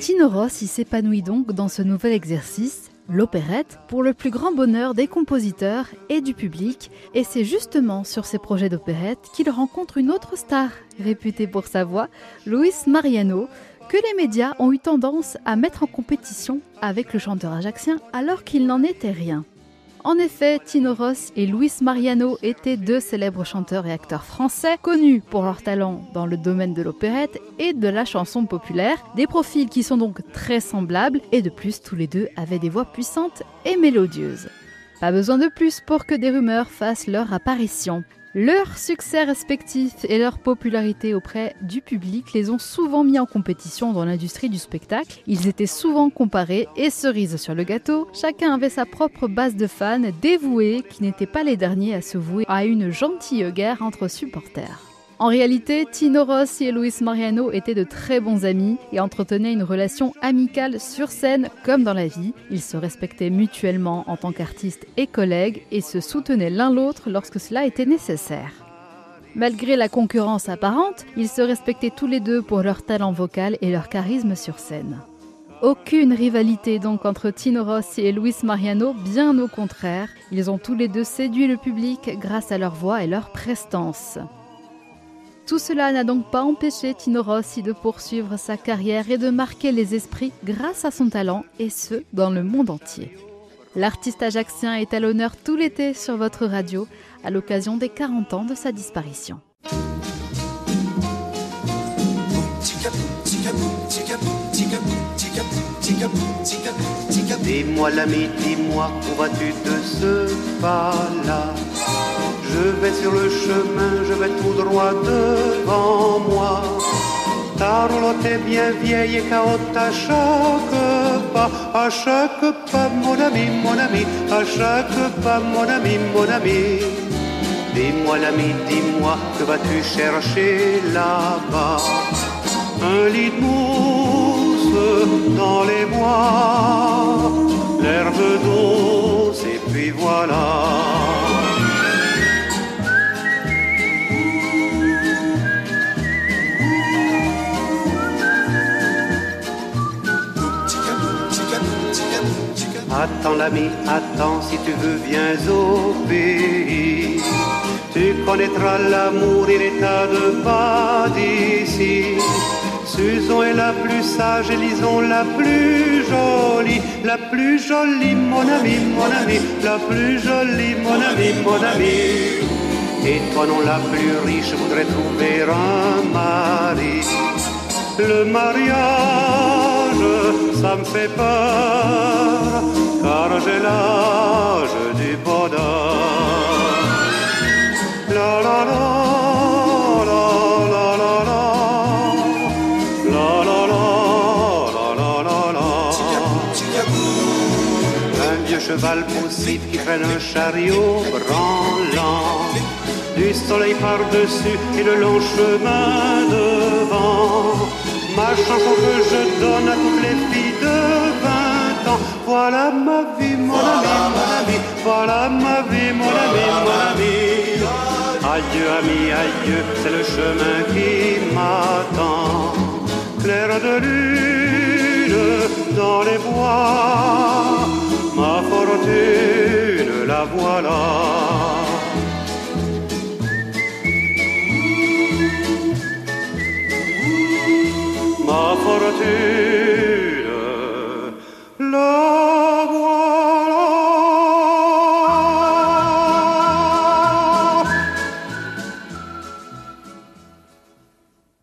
Tino Rossi s'épanouit donc dans ce nouvel exercice, l'opérette, pour le plus grand bonheur des compositeurs et du public. Et c'est justement sur ces projets d'opérette qu'il rencontre une autre star, réputée pour sa voix, Luis Mariano, que les médias ont eu tendance à mettre en compétition avec le chanteur ajaxien alors qu'il n'en était rien. En effet, Tino Ross et Luis Mariano étaient deux célèbres chanteurs et acteurs français connus pour leur talent dans le domaine de l'opérette et de la chanson populaire, des profils qui sont donc très semblables et de plus tous les deux avaient des voix puissantes et mélodieuses. Pas besoin de plus pour que des rumeurs fassent leur apparition. Leur succès respectif et leur popularité auprès du public les ont souvent mis en compétition dans l'industrie du spectacle. Ils étaient souvent comparés et cerise sur le gâteau, chacun avait sa propre base de fans dévoués qui n'étaient pas les derniers à se vouer à une gentille guerre entre supporters. En réalité, Tino Rossi et Luis Mariano étaient de très bons amis et entretenaient une relation amicale sur scène comme dans la vie. Ils se respectaient mutuellement en tant qu'artistes et collègues et se soutenaient l'un l'autre lorsque cela était nécessaire. Malgré la concurrence apparente, ils se respectaient tous les deux pour leur talent vocal et leur charisme sur scène. Aucune rivalité donc entre Tino Rossi et Luis Mariano, bien au contraire. Ils ont tous les deux séduit le public grâce à leur voix et leur prestance. Tout cela n'a donc pas empêché Tino Rossi de poursuivre sa carrière et de marquer les esprits grâce à son talent, et ce, dans le monde entier. L'artiste ajaxien est à l'honneur tout l'été sur votre radio à l'occasion des 40 ans de sa disparition. Dis-moi l'ami, dis-moi, où vas-tu de ce pas-là? Je vais sur le chemin, vais tout droit devant moi. Ta roulotte est bien vieille et caotte à chaque pas, à chaque pas, mon ami, mon ami, à chaque pas, mon ami, mon ami. Dis-moi l'ami, dis-moi, que vas-tu chercher là-bas? Un lit de mousse dans les bois, l'herbe douce, et puis voilà. Attends l'ami, attends si tu veux, viens au pays. Tu connaîtras l'amour et l'état de pas d'ici. Susan est la plus sage et Lison la plus jolie. La plus jolie, mon ami, mon ami. La plus jolie, mon ami, mon ami. Et toi non la plus riche voudrais trouver un mari. Le mariage, ça me fait peur car j'ai l'âge du bonheur. La la la. Cheval poussif qui traîne un chariot branlant Du soleil par-dessus et le long chemin devant Ma chanson que je donne à toutes les filles de voilà ma vie, mon ami, mon ami. Voilà ma vie, mon ami, mon ami. Adieu, ami, adieu, c'est le chemin qui m'attend. Clair de lune dans les bois, ma fortune, la voilà. Ma fortune